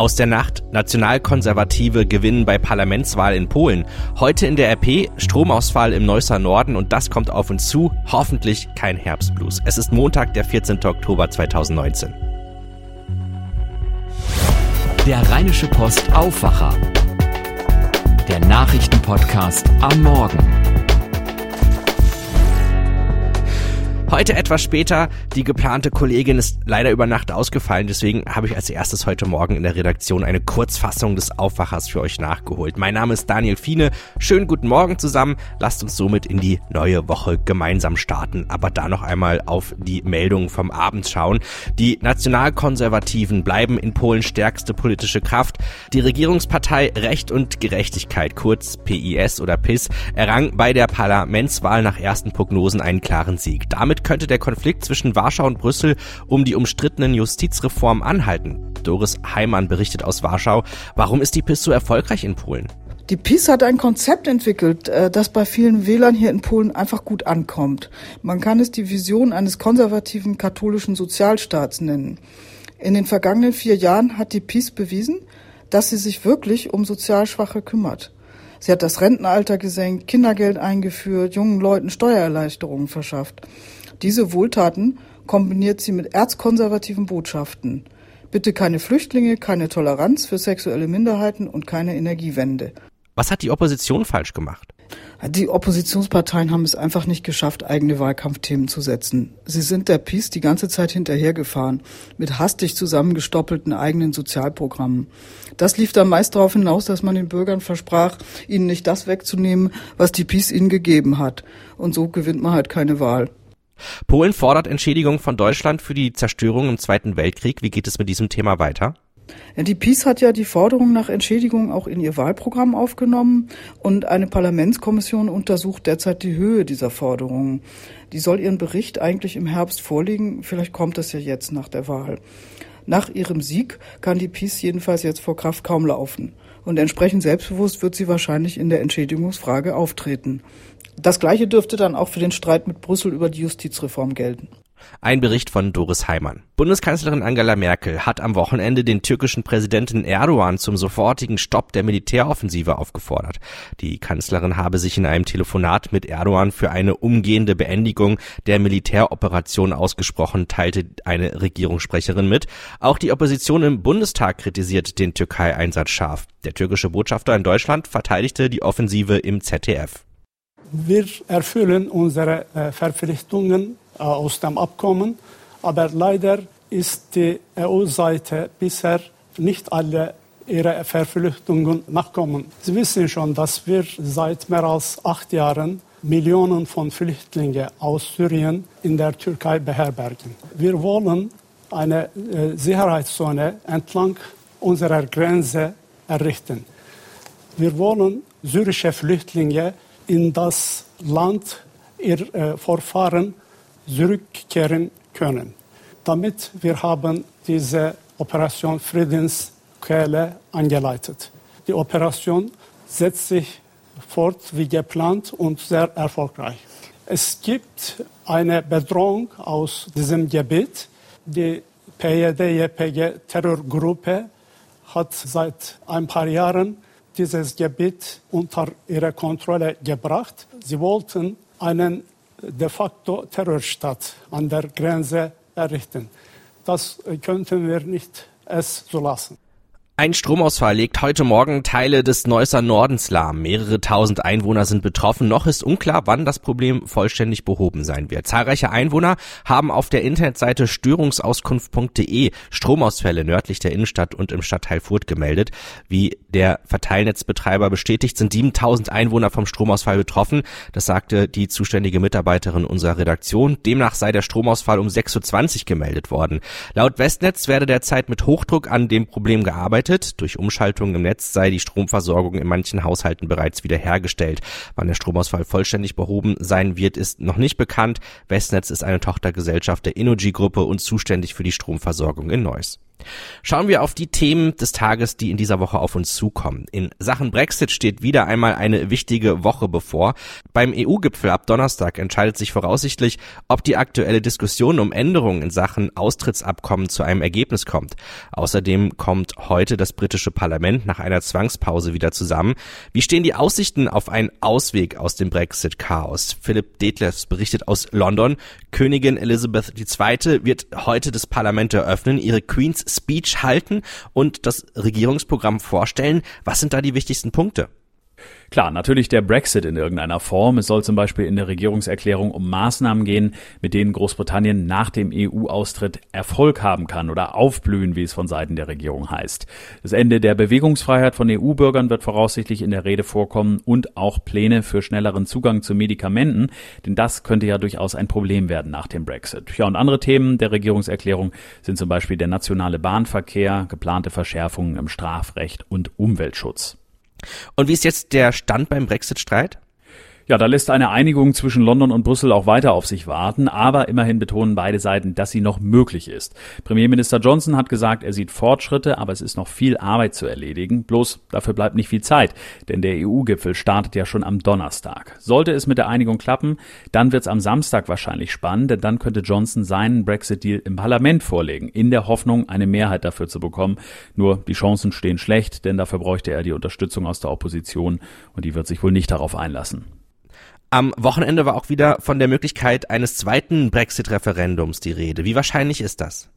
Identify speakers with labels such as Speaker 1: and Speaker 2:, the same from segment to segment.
Speaker 1: Aus der Nacht. Nationalkonservative gewinnen bei Parlamentswahl in Polen. Heute in der RP Stromausfall im Neusser Norden und das kommt auf uns zu. Hoffentlich kein Herbstblues. Es ist Montag, der 14. Oktober 2019.
Speaker 2: Der Rheinische Post Aufwacher. Der Nachrichtenpodcast am Morgen.
Speaker 1: Heute etwas später. Die geplante Kollegin ist leider über Nacht ausgefallen. Deswegen habe ich als erstes heute Morgen in der Redaktion eine Kurzfassung des Aufwachers für euch nachgeholt. Mein Name ist Daniel Fiene. Schönen guten Morgen zusammen. Lasst uns somit in die neue Woche gemeinsam starten. Aber da noch einmal auf die Meldungen vom Abend schauen. Die Nationalkonservativen bleiben in Polen stärkste politische Kraft. Die Regierungspartei Recht und Gerechtigkeit, kurz PIS oder PIS, errang bei der Parlamentswahl nach ersten Prognosen einen klaren Sieg. Damit könnte der Konflikt zwischen Warschau und Brüssel um die umstrittenen Justizreformen anhalten. Doris Heimann berichtet aus Warschau. Warum ist die PIS so erfolgreich in Polen?
Speaker 3: Die PiS hat ein Konzept entwickelt, äh, das bei vielen Wählern hier in Polen einfach gut ankommt. Man kann es die Vision eines konservativen katholischen Sozialstaats nennen. In den vergangenen vier Jahren hat die PiS bewiesen, dass sie sich wirklich um sozial Schwache kümmert. Sie hat das Rentenalter gesenkt, Kindergeld eingeführt, jungen Leuten Steuererleichterungen verschafft. Diese Wohltaten kombiniert sie mit erzkonservativen Botschaften. Bitte keine Flüchtlinge, keine Toleranz für sexuelle Minderheiten und keine Energiewende.
Speaker 1: Was hat die Opposition falsch gemacht?
Speaker 3: Die Oppositionsparteien haben es einfach nicht geschafft, eigene Wahlkampfthemen zu setzen. Sie sind der Peace die ganze Zeit hinterhergefahren, mit hastig zusammengestoppelten eigenen Sozialprogrammen. Das lief dann meist darauf hinaus, dass man den Bürgern versprach, ihnen nicht das wegzunehmen, was die Peace ihnen gegeben hat. Und so gewinnt man halt keine Wahl.
Speaker 1: Polen fordert Entschädigung von Deutschland für die Zerstörung im Zweiten Weltkrieg. Wie geht es mit diesem Thema weiter?
Speaker 3: Die PiS hat ja die Forderung nach Entschädigung auch in ihr Wahlprogramm aufgenommen und eine Parlamentskommission untersucht derzeit die Höhe dieser Forderungen. Die soll ihren Bericht eigentlich im Herbst vorlegen. Vielleicht kommt es ja jetzt nach der Wahl. Nach ihrem Sieg kann die PiS jedenfalls jetzt vor Kraft kaum laufen. Und entsprechend selbstbewusst wird sie wahrscheinlich in der Entschädigungsfrage auftreten. Das Gleiche dürfte dann auch für den Streit mit Brüssel über die Justizreform gelten.
Speaker 1: Ein Bericht von Doris Heimann. Bundeskanzlerin Angela Merkel hat am Wochenende den türkischen Präsidenten Erdogan zum sofortigen Stopp der Militäroffensive aufgefordert. Die Kanzlerin habe sich in einem Telefonat mit Erdogan für eine umgehende Beendigung der Militäroperation ausgesprochen, teilte eine Regierungssprecherin mit. Auch die Opposition im Bundestag kritisiert den Türkei-Einsatz scharf. Der türkische Botschafter in Deutschland verteidigte die Offensive im ZDF.
Speaker 4: Wir erfüllen unsere äh, Verpflichtungen äh, aus dem Abkommen, aber leider ist die EU-Seite bisher nicht alle ihre Verpflichtungen nachkommen. Sie wissen schon, dass wir seit mehr als acht Jahren Millionen von Flüchtlingen aus Syrien in der Türkei beherbergen. Wir wollen eine äh, Sicherheitszone entlang unserer Grenze errichten. Wir wollen syrische Flüchtlinge in das Land ihr äh, Vorfahren zurückkehren können. Damit wir haben diese Operation Friedensquelle eingeleitet. Die Operation setzt sich fort wie geplant und sehr erfolgreich. Es gibt eine Bedrohung aus diesem Gebiet. Die PYD-JPG-Terrorgruppe hat seit ein paar Jahren dieses Gebiet unter ihre Kontrolle gebracht. Sie wollten einen de facto Terrorstaat an der Grenze errichten. Das könnten wir nicht es so.
Speaker 1: Ein Stromausfall legt heute Morgen Teile des Neusser Nordens lahm. Mehrere tausend Einwohner sind betroffen. Noch ist unklar, wann das Problem vollständig behoben sein wird. Zahlreiche Einwohner haben auf der Internetseite störungsauskunft.de Stromausfälle nördlich der Innenstadt und im Stadtteil Furt gemeldet. Wie der Verteilnetzbetreiber bestätigt, sind 7000 Einwohner vom Stromausfall betroffen. Das sagte die zuständige Mitarbeiterin unserer Redaktion. Demnach sei der Stromausfall um 6.20 Uhr gemeldet worden. Laut Westnetz werde derzeit mit Hochdruck an dem Problem gearbeitet bedeutet, durch Umschaltungen im Netz sei die Stromversorgung in manchen Haushalten bereits wiederhergestellt. Wann der Stromausfall vollständig behoben sein wird, ist noch nicht bekannt. Westnetz ist eine Tochtergesellschaft der Innogy-Gruppe und zuständig für die Stromversorgung in Neuss. Schauen wir auf die Themen des Tages, die in dieser Woche auf uns zukommen. In Sachen Brexit steht wieder einmal eine wichtige Woche bevor. Beim EU-Gipfel ab Donnerstag entscheidet sich voraussichtlich, ob die aktuelle Diskussion um Änderungen in Sachen Austrittsabkommen zu einem Ergebnis kommt. Außerdem kommt heute das britische Parlament nach einer Zwangspause wieder zusammen. Wie stehen die Aussichten auf einen Ausweg aus dem Brexit-Chaos? Philipp Detlefs berichtet aus London. Königin Elizabeth II. wird heute das Parlament eröffnen, ihre Queen's Speech halten und das Regierungsprogramm vorstellen. Was sind da die wichtigsten Punkte?
Speaker 5: Klar, natürlich der Brexit in irgendeiner Form. Es soll zum Beispiel in der Regierungserklärung um Maßnahmen gehen, mit denen Großbritannien nach dem EU-Austritt Erfolg haben kann oder aufblühen, wie es von Seiten der Regierung heißt. Das Ende der Bewegungsfreiheit von EU-Bürgern wird voraussichtlich in der Rede vorkommen und auch Pläne für schnelleren Zugang zu Medikamenten, denn das könnte ja durchaus ein Problem werden nach dem Brexit. Ja, und andere Themen der Regierungserklärung sind zum Beispiel der nationale Bahnverkehr, geplante Verschärfungen im Strafrecht und Umweltschutz.
Speaker 1: Und wie ist jetzt der Stand beim Brexit-Streit?
Speaker 5: Ja, da lässt eine Einigung zwischen London und Brüssel auch weiter auf sich warten, aber immerhin betonen beide Seiten, dass sie noch möglich ist. Premierminister Johnson hat gesagt, er sieht Fortschritte, aber es ist noch viel Arbeit zu erledigen. Bloß dafür bleibt nicht viel Zeit, denn der EU-Gipfel startet ja schon am Donnerstag. Sollte es mit der Einigung klappen, dann wird es am Samstag wahrscheinlich spannend, denn dann könnte Johnson seinen Brexit-Deal im Parlament vorlegen, in der Hoffnung, eine Mehrheit dafür zu bekommen. Nur die Chancen stehen schlecht, denn dafür bräuchte er die Unterstützung aus der Opposition und die wird sich wohl nicht darauf einlassen.
Speaker 1: Am Wochenende war auch wieder von der Möglichkeit eines zweiten Brexit-Referendums die Rede. Wie wahrscheinlich ist das?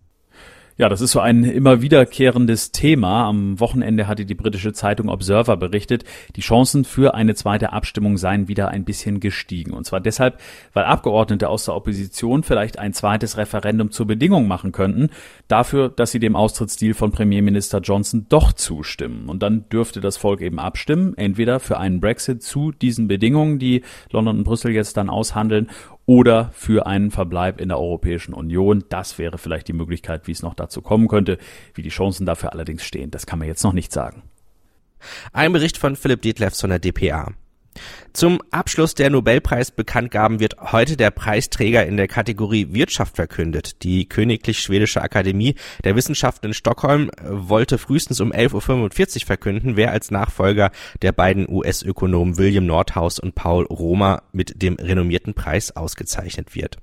Speaker 5: Ja, das ist so ein immer wiederkehrendes Thema. Am Wochenende hatte die britische Zeitung Observer berichtet, die Chancen für eine zweite Abstimmung seien wieder ein bisschen gestiegen. Und zwar deshalb, weil Abgeordnete aus der Opposition vielleicht ein zweites Referendum zur Bedingung machen könnten, dafür, dass sie dem Austrittsdeal von Premierminister Johnson doch zustimmen. Und dann dürfte das Volk eben abstimmen, entweder für einen Brexit zu diesen Bedingungen, die London und Brüssel jetzt dann aushandeln, oder für einen Verbleib in der Europäischen Union. Das wäre vielleicht die Möglichkeit, wie es noch dazu kommen könnte. Wie die Chancen dafür allerdings stehen, das kann man jetzt noch nicht sagen.
Speaker 1: Ein Bericht von Philipp Detlefs von der DPA. Zum Abschluss der Nobelpreisbekanntgaben wird heute der Preisträger in der Kategorie Wirtschaft verkündet. Die Königlich Schwedische Akademie der Wissenschaften in Stockholm wollte frühestens um 11.45 Uhr verkünden, wer als Nachfolger der beiden US-Ökonomen William Nordhaus und Paul Romer mit dem renommierten Preis ausgezeichnet wird.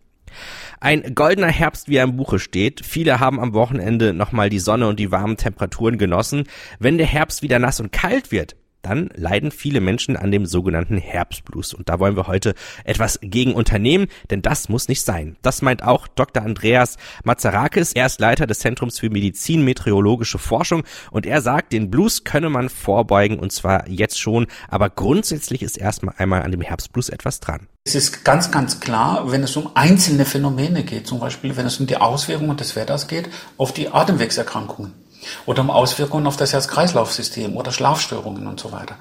Speaker 1: Ein goldener Herbst, wie er im Buche steht. Viele haben am Wochenende nochmal die Sonne und die warmen Temperaturen genossen. Wenn der Herbst wieder nass und kalt wird, dann leiden viele Menschen an dem sogenannten Herbstblues. Und da wollen wir heute etwas gegen unternehmen, denn das muss nicht sein. Das meint auch Dr. Andreas Mazarakis. Er ist Leiter des Zentrums für Medizin, Meteorologische Forschung und er sagt, den Blues könne man vorbeugen und zwar jetzt schon, aber grundsätzlich ist erstmal einmal an dem Herbstblues etwas dran.
Speaker 6: Es ist ganz, ganz klar, wenn es um einzelne Phänomene geht, zum Beispiel wenn es um die Auswirkungen des Wetters geht, auf die Atemwegserkrankungen oder um Auswirkungen auf das Herz-Kreislauf-System oder Schlafstörungen und so weiter.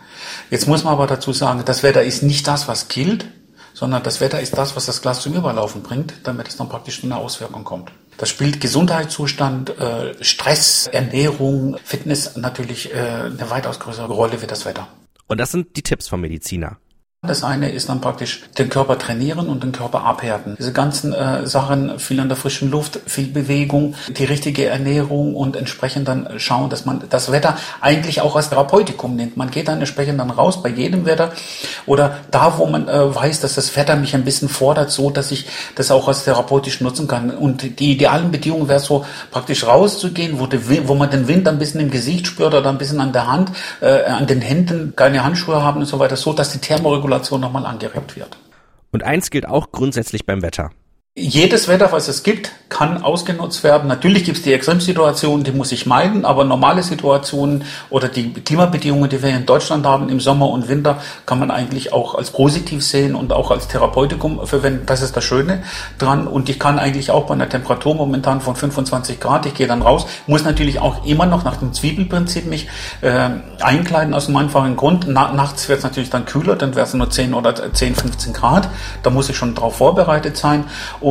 Speaker 6: Jetzt muss man aber dazu sagen, das Wetter ist nicht das, was killt, sondern das Wetter ist das, was das Glas zum Überlaufen bringt, damit es dann praktisch zu einer Auswirkung kommt. Das spielt Gesundheitszustand, äh, Stress, Ernährung, Fitness natürlich äh, eine weitaus größere Rolle wie das Wetter.
Speaker 1: Und das sind die Tipps vom Mediziner.
Speaker 6: Das eine ist dann praktisch den Körper trainieren und den Körper abhärten. Diese ganzen äh, Sachen, viel an der frischen Luft, viel Bewegung, die richtige Ernährung und entsprechend dann schauen, dass man das Wetter eigentlich auch als Therapeutikum nimmt. Man geht dann entsprechend dann raus bei jedem Wetter oder da, wo man äh, weiß, dass das Wetter mich ein bisschen fordert, so dass ich das auch als therapeutisch nutzen kann. Und die idealen Bedingungen wäre so praktisch rauszugehen, wo, die, wo man den Wind ein bisschen im Gesicht spürt oder ein bisschen an der Hand, äh, an den Händen, keine Handschuhe haben und so weiter, so dass die Thermoregulation Regulation nochmal angeregt wird.
Speaker 1: Und eins gilt auch grundsätzlich beim Wetter.
Speaker 6: Jedes Wetter, was es gibt, kann ausgenutzt werden. Natürlich gibt es die Extremsituationen, die muss ich meiden, aber normale Situationen oder die Klimabedingungen, die wir in Deutschland haben im Sommer und Winter, kann man eigentlich auch als positiv sehen und auch als Therapeutikum verwenden. Das ist das Schöne dran. Und ich kann eigentlich auch bei einer Temperatur momentan von 25 Grad, ich gehe dann raus, muss natürlich auch immer noch nach dem Zwiebelprinzip mich äh, einkleiden aus einem einfachen Grund. Na, nachts wird es natürlich dann kühler, dann wäre es nur 10 oder 10, 15 Grad. Da muss ich schon darauf vorbereitet sein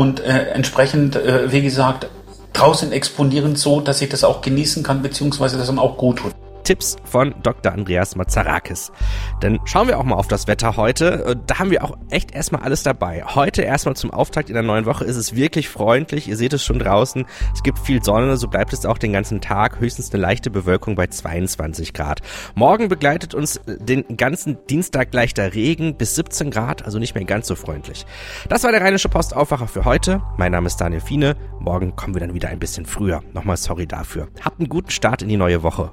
Speaker 6: äh, entsprechend, äh, wie gesagt, draußen exponieren so, dass ich das auch genießen kann, beziehungsweise dass man auch gut tut.
Speaker 1: Tipps von Dr. Andreas Mazarakis. Dann schauen wir auch mal auf das Wetter heute. Äh, da haben wir auch echt erstmal alles dabei. Heute erstmal zum Auftakt in der neuen Woche ist es wirklich freundlich. Ihr seht es schon draußen. Es gibt viel Sonne, so bleibt es auch den ganzen Tag. Höchstens eine leichte Bewölkung bei 22 Grad. Morgen begleitet uns den ganzen Dienstag leichter Regen bis 17 Grad, also nicht mehr ganz so freundlich. Das war der Rheinische Postaufwacher für heute. Mein Name ist Daniel Fiene. Morgen kommen wir dann wieder ein bisschen früher. Nochmal sorry dafür. Habt einen guten Start in die neue Woche.